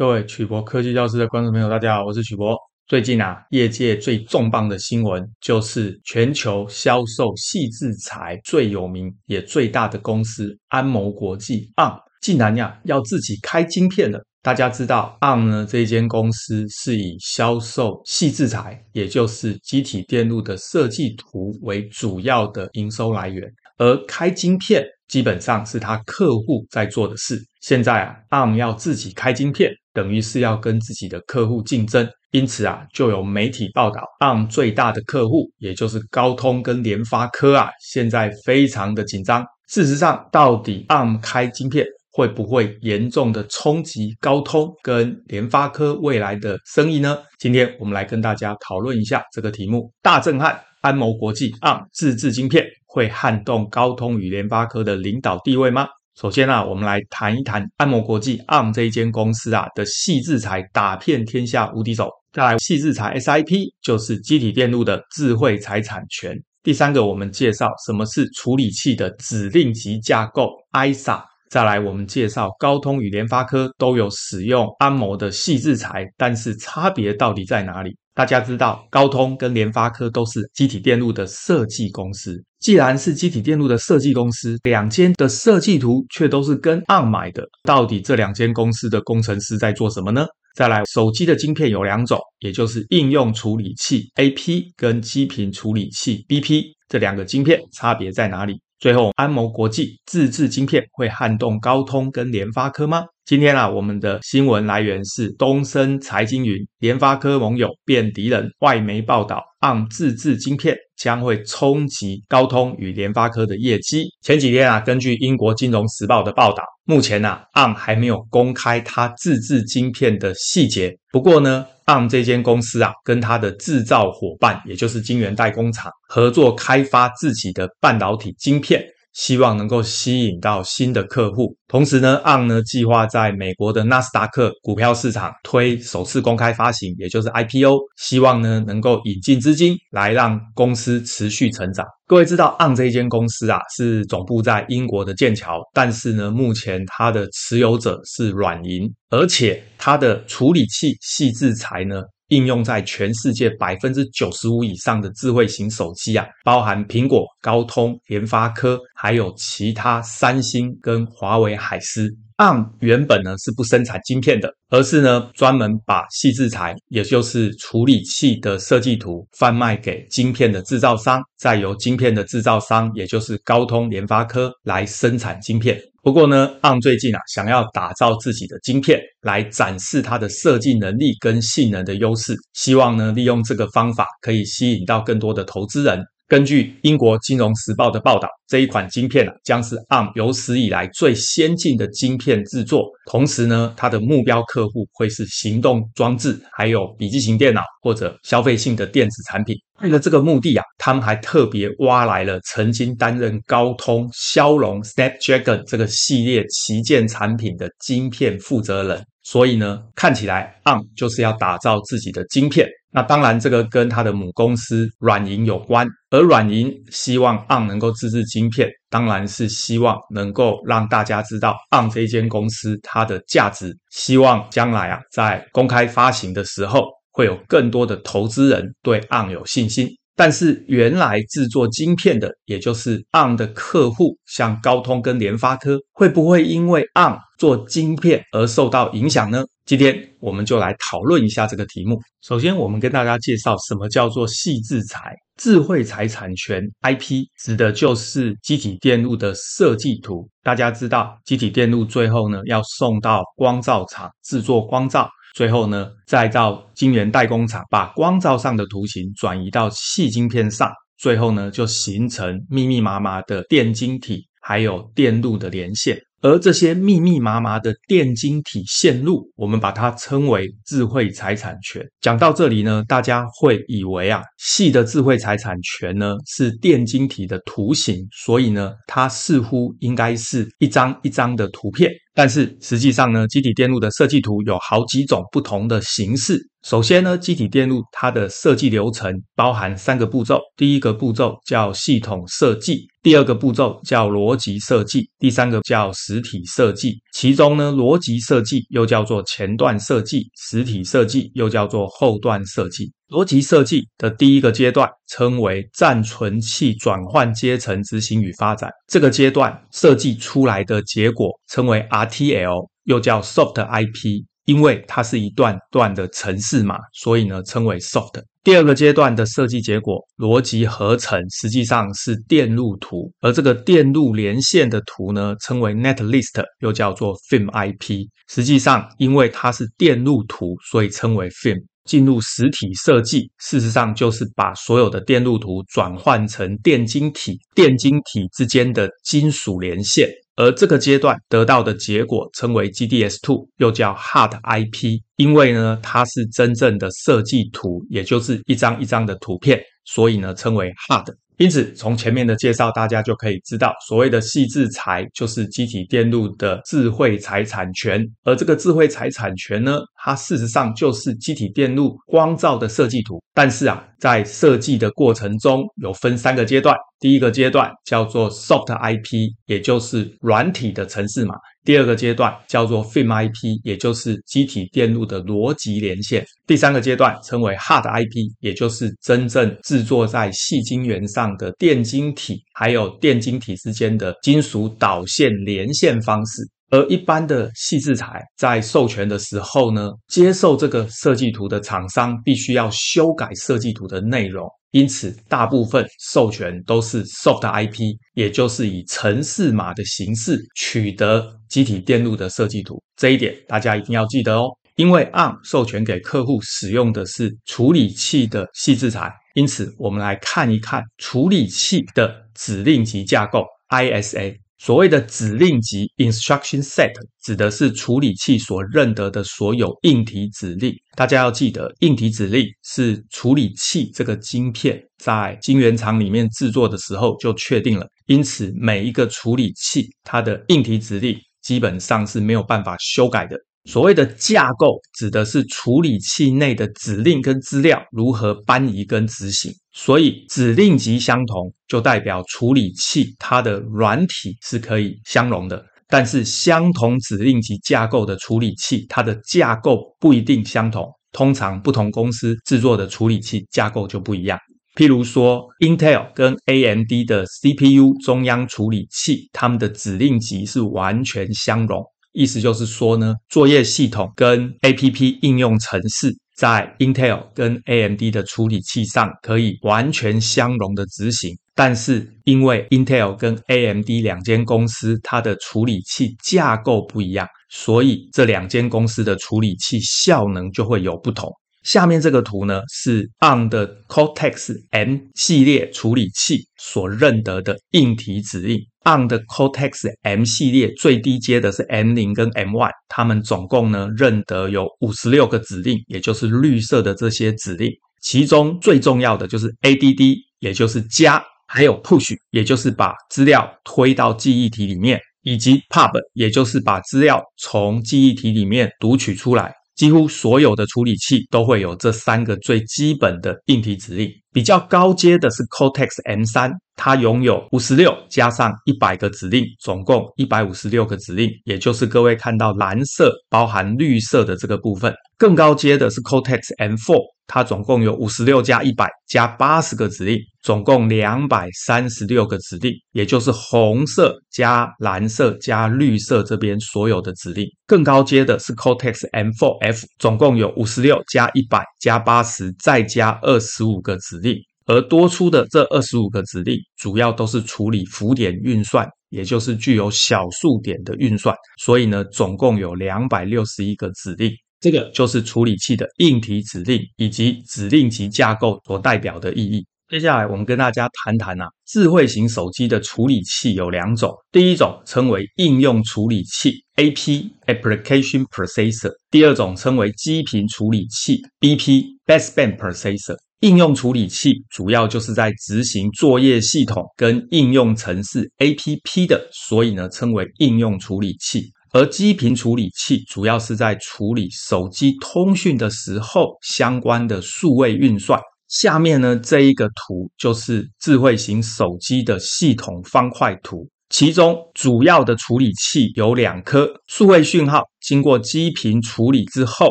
各位曲博科技教室的观众朋友，大家好，我是曲博。最近啊，业界最重磅的新闻就是全球销售矽智财最有名也最大的公司安谋国际 ARM 竟然呀要自己开晶片了。大家知道 ARM 呢，这间公司是以销售矽智财，也就是积体电路的设计图为主要的营收来源，而开晶片基本上是他客户在做的事。现在啊，ARM 要自己开晶片。等于是要跟自己的客户竞争，因此啊，就有媒体报道，ARM 最大的客户，也就是高通跟联发科啊，现在非常的紧张。事实上，到底 ARM 开晶片会不会严重的冲击高通跟联发科未来的生意呢？今天我们来跟大家讨论一下这个题目。大震撼，安谋国际 ARM 自制晶片会撼动高通与联发科的领导地位吗？首先啊，我们来谈一谈安谋国际 ARM 这一间公司啊的细智财打遍天下无敌手。再来，细智财 SIP 就是机体电路的智慧财产权。第三个，我们介绍什么是处理器的指令集架构 ISA。再来，我们介绍高通与联发科都有使用安谋的细智财，但是差别到底在哪里？大家知道，高通跟联发科都是机体电路的设计公司。既然是机体电路的设计公司，两间的设计图却都是跟 ARM 买的，到底这两间公司的工程师在做什么呢？再来，手机的晶片有两种，也就是应用处理器 AP 跟基频处理器 BP，这两个晶片差别在哪里？最后，安谋国际自制晶片会撼动高通跟联发科吗？今天啊，我们的新闻来源是东森财经云，联发科盟友变敌人。外媒报道，ARM 自制晶片将会冲击高通与联发科的业绩。前几天啊，根据英国金融时报的报道，目前啊，ARM 还没有公开它自制晶片的细节。不过呢，ARM 这间公司啊，跟它的制造伙伴，也就是晶圆代工厂合作开发自己的半导体晶片。希望能够吸引到新的客户，同时呢，ARM 呢计划在美国的纳斯达克股票市场推首次公开发行，也就是 IPO，希望呢能够引进资金来让公司持续成长。各位知道，ARM 这一间公司啊是总部在英国的剑桥，但是呢，目前它的持有者是软银，而且它的处理器矽智财呢。应用在全世界百分之九十五以上的智慧型手机啊，包含苹果、高通、联发科，还有其他三星跟华为海思。ARM 原本呢是不生产晶片的，而是呢专门把细制材，也就是处理器的设计图贩卖给晶片的制造商，再由晶片的制造商，也就是高通、联发科来生产晶片。不过呢昂最近啊想要打造自己的晶片，来展示它的设计能力跟性能的优势，希望呢利用这个方法可以吸引到更多的投资人。根据英国金融时报的报道，这一款晶片啊，将是 ARM 有史以来最先进的晶片制作。同时呢，它的目标客户会是行动装置，还有笔记型电脑或者消费性的电子产品。为了这个目的啊，他们还特别挖来了曾经担任高通骁龙 Snapdragon 这个系列旗舰产品的晶片负责人。所以呢，看起来 ARM 就是要打造自己的晶片。那当然，这个跟他的母公司软银有关。而软银希望 ARM 能够自制晶片，当然是希望能够让大家知道 ARM 这一间公司它的价值。希望将来啊，在公开发行的时候，会有更多的投资人对 ARM 有信心。但是原来制作晶片的，也就是 ARM 的客户，像高通跟联发科，会不会因为 ARM 做晶片而受到影响呢？今天我们就来讨论一下这个题目。首先，我们跟大家介绍什么叫做矽智财，智慧财产权 IP，指的就是积体电路的设计图。大家知道，积体电路最后呢要送到光罩厂制作光罩。最后呢，再到晶圆代工厂把光罩上的图形转移到细晶片上，最后呢就形成密密麻麻的电晶体，还有电路的连线。而这些密密麻麻的电晶体线路，我们把它称为智慧财产权。讲到这里呢，大家会以为啊，细的智慧财产权呢是电晶体的图形，所以呢，它似乎应该是一张一张的图片。但是实际上呢，积体电路的设计图有好几种不同的形式。首先呢，积体电路它的设计流程包含三个步骤，第一个步骤叫系统设计，第二个步骤叫逻辑设计，第三个叫实体设计。其中呢，逻辑设计又叫做前段设计，实体设计又叫做后段设计。逻辑设计的第一个阶段称为暂存器转换阶层执行与发展，这个阶段设计出来的结果称为 RTL，又叫 Soft IP，因为它是一段段的程式码，所以呢称为 Soft。第二个阶段的设计结果逻辑合成实际上是电路图，而这个电路连线的图呢称为 Netlist，又叫做 Film IP。实际上因为它是电路图，所以称为 Film。进入实体设计，事实上就是把所有的电路图转换成电晶体，电晶体之间的金属连线，而这个阶段得到的结果称为 GDS two，又叫 Hard IP，因为呢它是真正的设计图，也就是一张一张的图片，所以呢称为 Hard。因此，从前面的介绍，大家就可以知道，所谓的细制材就是积体电路的智慧财产权。而这个智慧财产权呢，它事实上就是积体电路光罩的设计图。但是啊，在设计的过程中，有分三个阶段。第一个阶段叫做 Soft IP，也就是软体的程式码。第二个阶段叫做 Film IP，也就是机体电路的逻辑连线。第三个阶段称为 Hard IP，也就是真正制作在细晶圆上的电晶体，还有电晶体之间的金属导线连线方式。而一般的细制材在授权的时候呢，接受这个设计图的厂商必须要修改设计图的内容，因此大部分授权都是 Soft IP，也就是以程式码的形式取得集体电路的设计图。这一点大家一定要记得哦，因为 ARM 授权给客户使用的是处理器的细制材，因此我们来看一看处理器的指令集架构 ISA。所谓的指令集 （instruction set） 指的是处理器所认得的所有硬体指令。大家要记得，硬体指令是处理器这个晶片在晶圆厂里面制作的时候就确定了。因此，每一个处理器它的硬体指令基本上是没有办法修改的。所谓的架构指的是处理器内的指令跟资料如何搬移跟执行。所以指令集相同，就代表处理器它的软体是可以相容的。但是相同指令集架构的处理器，它的架构不一定相同。通常不同公司制作的处理器架构就不一样。譬如说，Intel 跟 AMD 的 CPU 中央处理器，它们的指令集是完全相容。意思就是说呢，作业系统跟 APP 应用程式在 Intel 跟 AMD 的处理器上可以完全相容的执行，但是因为 Intel 跟 AMD 两间公司它的处理器架构不一样，所以这两间公司的处理器效能就会有不同。下面这个图呢，是 ARM 的 Cortex M 系列处理器所认得的硬体指令。ARM 的 Cortex M 系列最低阶的是 M 零跟 M one，它们总共呢认得有五十六个指令，也就是绿色的这些指令。其中最重要的就是 ADD，也就是加，还有 Push，也就是把资料推到记忆体里面，以及 Pub，也就是把资料从记忆体里面读取出来。几乎所有的处理器都会有这三个最基本的硬体指令。比较高阶的是 Cortex M3，它拥有五十六加上一百个指令，总共一百五十六个指令，也就是各位看到蓝色包含绿色的这个部分。更高阶的是 Cortex M4，它总共有五十六加一百加八十个指令，总共两百三十六个指令，也就是红色加蓝色加绿色这边所有的指令。更高阶的是 Cortex M4F，总共有五十六加一百加八十再加二十五个指令，而多出的这二十五个指令主要都是处理浮点运算，也就是具有小数点的运算。所以呢，总共有两百六十一个指令。这个就是处理器的硬体指令以及指令集架构所代表的意义。接下来我们跟大家谈谈啊，智慧型手机的处理器有两种，第一种称为应用处理器 AP（Application Processor），第二种称为基频处理器 BP（Baseband Processor）。应用处理器主要就是在执行作业系统跟应用程式 APP 的，所以呢称为应用处理器。而基频处理器主要是在处理手机通讯的时候相关的数位运算。下面呢，这一个图就是智慧型手机的系统方块图，其中主要的处理器有两颗，数位讯号经过基频处理之后，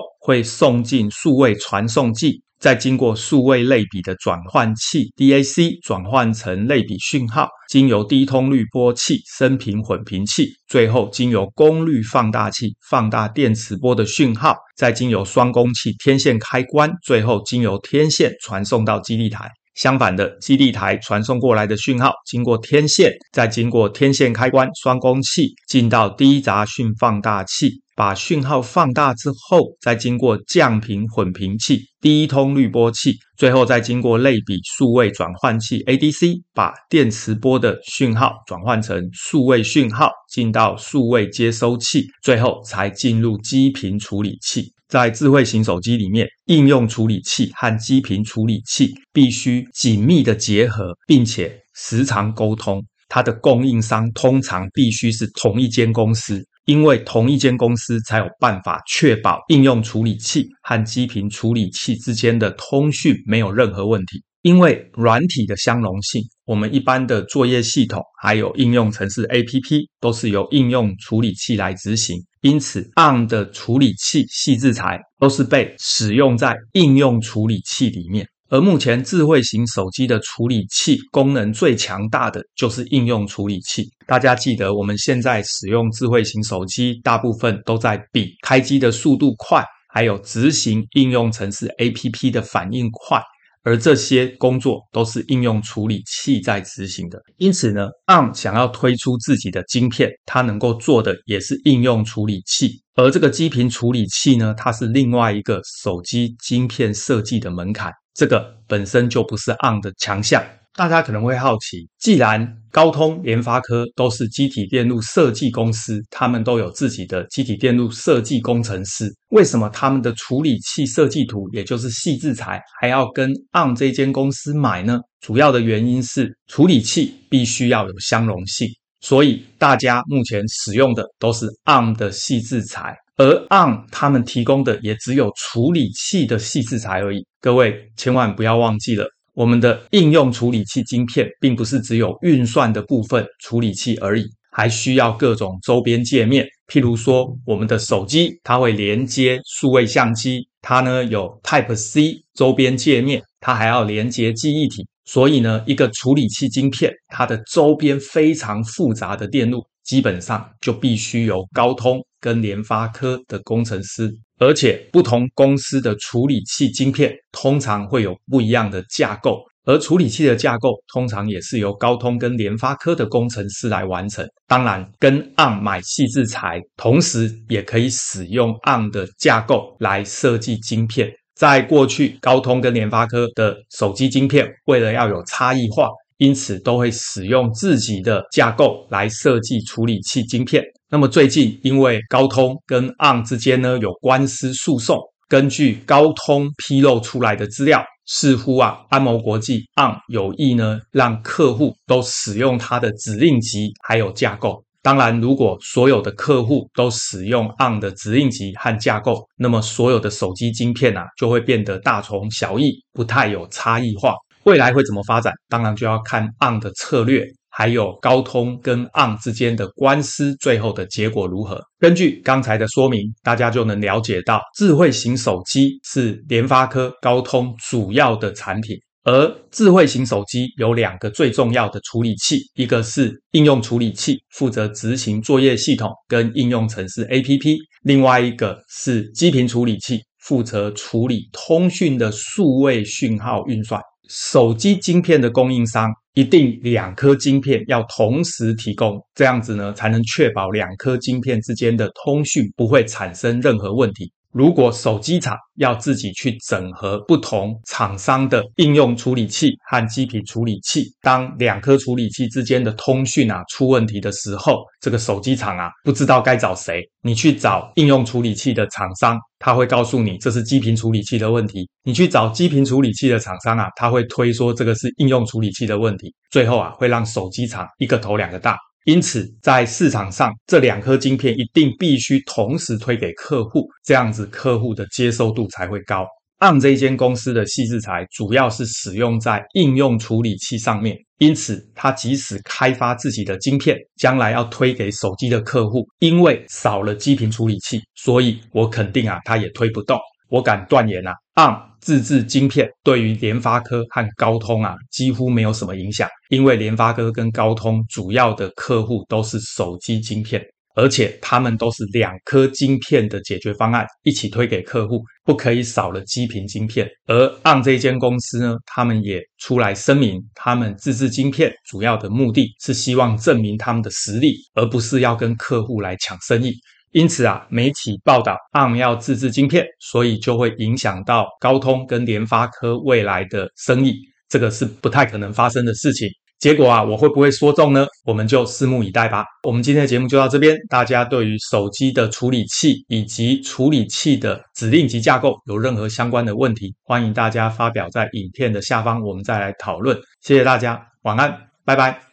会送进数位传送器。再经过数位类比的转换器 DAC 转换成类比讯号，经由低通滤波器升频混频器，最后经由功率放大器放大电磁波的讯号，再经由双工器天线开关，最后经由天线传送到基地台。相反的，基地台传送过来的讯号经过天线，再经过天线开关双工器进到低杂讯放大器。把讯号放大之后，再经过降频混频器、低通滤波器，最后再经过类比数位转换器 ADC，把电磁波的讯号转换成数位讯号，进到数位接收器，最后才进入基频处理器。在智慧型手机里面，应用处理器和基频处理器必须紧密的结合，并且时常沟通。它的供应商通常必须是同一间公司。因为同一间公司才有办法确保应用处理器和基频处理器之间的通讯没有任何问题。因为软体的相容性，我们一般的作业系统还有应用程式 APP 都是由应用处理器来执行，因此 ARM 的处理器细制材都是被使用在应用处理器里面。而目前智慧型手机的处理器功能最强大的就是应用处理器。大家记得，我们现在使用智慧型手机，大部分都在比开机的速度快，还有执行应用程式 APP 的反应快。而这些工作都是应用处理器在执行的。因此呢，ARM 想要推出自己的晶片，它能够做的也是应用处理器。而这个基频处理器呢，它是另外一个手机晶片设计的门槛。这个本身就不是 ARM 的强项，大家可能会好奇，既然高通、联发科都是积体电路设计公司，他们都有自己的积体电路设计工程师，为什么他们的处理器设计图，也就是细制材，还要跟 ARM 这间公司买呢？主要的原因是处理器必须要有相容性，所以大家目前使用的都是 ARM 的细制材。而 on 他们提供的也只有处理器的细制材而已。各位千万不要忘记了，我们的应用处理器晶片并不是只有运算的部分处理器而已，还需要各种周边界面。譬如说，我们的手机它会连接数位相机，它呢有 Type C 周边界面，它还要连接记忆体。所以呢，一个处理器晶片它的周边非常复杂的电路，基本上就必须由高通。跟联发科的工程师，而且不同公司的处理器晶片通常会有不一样的架构，而处理器的架构通常也是由高通跟联发科的工程师来完成。当然，跟 ARM 买细制材，同时也可以使用昂的架构来设计晶片。在过去，高通跟联发科的手机晶片为了要有差异化，因此都会使用自己的架构来设计处理器晶片。那么最近，因为高通跟 ARM 之间呢有官司诉讼，根据高通披露出来的资料，似乎啊安谋国际 ARM 有意呢让客户都使用它的指令集还有架构。当然，如果所有的客户都使用 ARM 的指令集和架构，那么所有的手机晶片啊就会变得大同小异，不太有差异化。未来会怎么发展？当然就要看 ARM 的策略。还有高通跟 ARM 之间的官司，最后的结果如何？根据刚才的说明，大家就能了解到，智慧型手机是联发科、高通主要的产品，而智慧型手机有两个最重要的处理器，一个是应用处理器，负责执行作业系统跟应用程式 APP；另外一个是基频处理器，负责处理通讯的数位讯号运算。手机晶片的供应商。一定两颗晶片要同时提供，这样子呢，才能确保两颗晶片之间的通讯不会产生任何问题。如果手机厂要自己去整合不同厂商的应用处理器和基频处理器，当两颗处理器之间的通讯啊出问题的时候，这个手机厂啊不知道该找谁。你去找应用处理器的厂商，他会告诉你这是基频处理器的问题；你去找基频处理器的厂商啊，他会推说这个是应用处理器的问题。最后啊，会让手机厂一个头两个大。因此在市场上这两颗晶片一定必须同时推给客户，这样子客户的接受度才会高。ARM 这一间公司的矽智财主要是使用在应用处理器上面，因此它即使开发自己的晶片，将来要推给手机的客户，因为少了基频处理器，所以我肯定啊，它也推不动。我敢断言啊，ARM 自制晶片对于联发科和高通啊几乎没有什么影响，因为联发科跟高通主要的客户都是手机晶片。而且他们都是两颗晶片的解决方案一起推给客户，不可以少了基频晶片。而 ARM 这间公司呢，他们也出来声明，他们自制晶片主要的目的是希望证明他们的实力，而不是要跟客户来抢生意。因此啊，媒体报道 ARM 要自制晶片，所以就会影响到高通跟联发科未来的生意，这个是不太可能发生的事情。结果啊，我会不会说中呢？我们就拭目以待吧。我们今天的节目就到这边。大家对于手机的处理器以及处理器的指令及架构有任何相关的问题，欢迎大家发表在影片的下方，我们再来讨论。谢谢大家，晚安，拜拜。